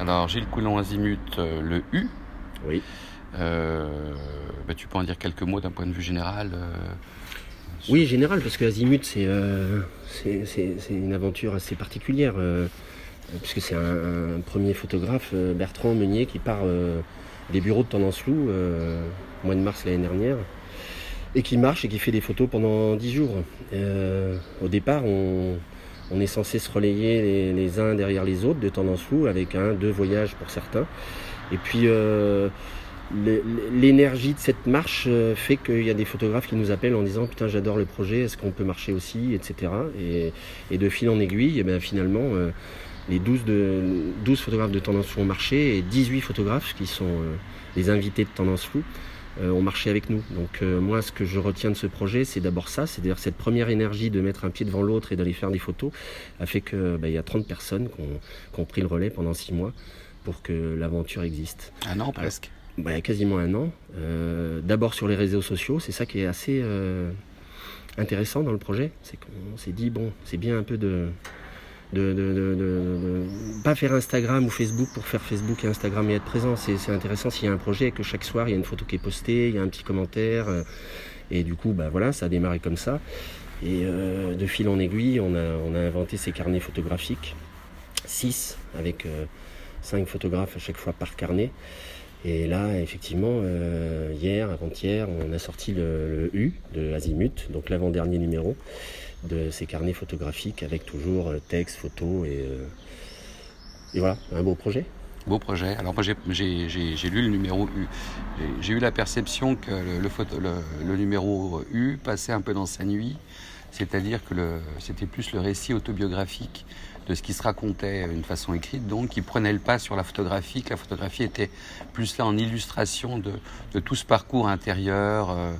Alors, Gilles Coulon Azimut, euh, le U. Oui. Euh, bah, tu peux en dire quelques mots d'un point de vue général euh, Oui, général, parce que Azimut, c'est euh, une aventure assez particulière, puisque c'est un, un premier photographe, Bertrand Meunier, qui part des bureaux de Tendance Loup, au mois de mars l'année dernière, et qui marche et qui fait des photos pendant 10 jours. Au départ, on, on est censé se relayer les, uns derrière les autres de Tendance Loup, avec un, deux voyages pour certains. Et puis, euh, l'énergie de cette marche euh, fait qu'il y a des photographes qui nous appellent en disant putain j'adore le projet, est-ce qu'on peut marcher aussi, etc. Et, de fil en aiguille, et ben finalement euh, les 12, de, 12 photographes de Tendance Flou ont marché et 18 photographes qui sont les invités de Tendance euh, ont marché avec nous. Donc euh, moi ce que je retiens de ce projet c'est d'abord ça, c'est-à-dire cette première énergie de mettre un pied devant l'autre et d'aller faire des photos a fait que ben, il y a 30 personnes qui ont, qui ont pris le relais pendant 6 mois pour que l'aventure existe. Un an presque. Bah, quasiment un an. Euh, D'abord sur les réseaux sociaux, c'est ça qui est assez euh, intéressant dans le projet. C'est qu'on s'est dit, bon, c'est bien un peu de, de, de, de- de- de- pas faire Instagram ou Facebook pour faire Facebook et Instagram et être présent. C'est intéressant s'il y a un projet et que chaque soir il y a une photo qui est postée, il y a un petit commentaire. euh, et du coup, bah, voilà, ça a démarré comme ça. Et euh, de fil en aiguille, on a, inventé ces carnets photographiques. 6 avec 5 photographes à chaque fois par carnet. Et là, effectivement, euh, hier, avant-hier, on a sorti le, le U de Azimut, donc l'avant-dernier numéro de ces carnets photographiques avec toujours euh, texte, photo et, euh, et voilà, un beau projet. Beau projet. Alors moi j'ai- lu le numéro U. J'ai- eu la perception que le, le numéro U passait un peu dans sa nuit, c'est-à-dire que c'était plus le récit autobiographique de ce qui se racontait d'une façon écrite, donc qui prenait le pas sur la photographie, que la photographie était plus là en illustration de, de tout ce parcours intérieur, euh,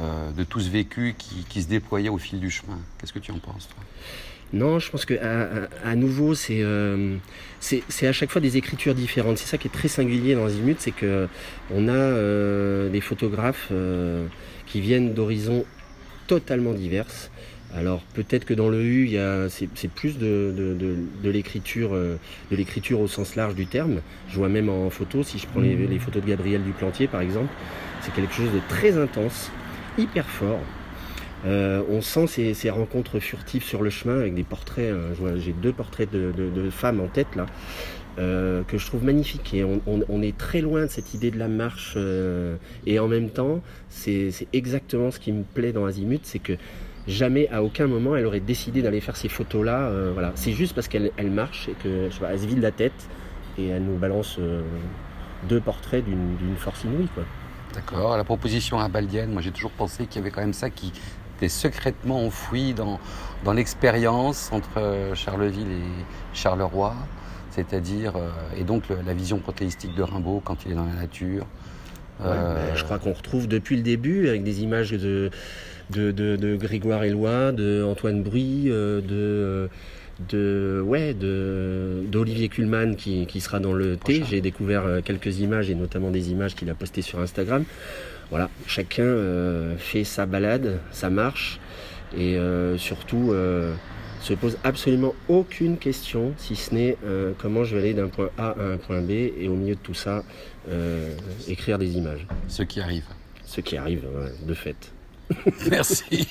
euh, de tout ce vécu qui, qui se déployait au fil du chemin. Qu'est-ce que tu en penses toi? Non, je pense que à, à- à nouveau, c'est euh, c'est à chaque fois des écritures différentes. C'est ça qui est très singulier dans Azimut, c'est que on a euh, des photographes euh, qui viennent d'horizons totalement diverses. Alors peut-être que dans le U, il y a c'est plus de, de, de, de l'écriture de l'écriture au sens large du terme. Je vois même en photo, si je prends les, les photos de Gabriel Duplantier par exemple, c'est quelque chose de très intense, hyper fort. Euh, on sent ces, rencontres furtives sur le chemin avec des portraits. hein, J'ai deux portraits de, femmes en tête là, euh, que je trouve magnifiques. Et on, est très loin de cette idée de la marche. euh, et en même temps, c'est exactement ce qui me plaît dans Azimut, c'est que jamais, à aucun moment, elle aurait décidé d'aller faire ces photos-là. euh, voilà, c'est juste parce qu'elle elle marche et que je se vide la tête et elle nous balance deux portraits d'une force inouïe. Quoi. D'accord. La proposition abaldienne, moi j'ai toujours pensé qu'il y avait quand même ça qui était secrètement enfoui dans, dans l'expérience entre euh, Charleville et Charleroi, c'est-à-dire, euh, et donc le- la vision prothéistique de Rimbaud quand il est dans la nature. Ouais, Euh, je crois qu'on retrouve depuis le début avec des images de, de, de, de Grégoire Éloi, de Antoine Bruy, euh, de, de ouais, de d'Olivier Kuhlmann qui, qui sera dans le T. Prochain. J'ai découvert euh, quelques images et notamment des images qu'il a postées sur Instagram. Voilà, chacun euh, fait sa balade, sa marche et euh, surtout euh, se pose absolument aucune question si ce n'est euh, comment je vais aller d'un point A à un point B et au milieu de tout ça euh, écrire des images ce qui arrive. ce qui arrive ouais, de fait. Merci.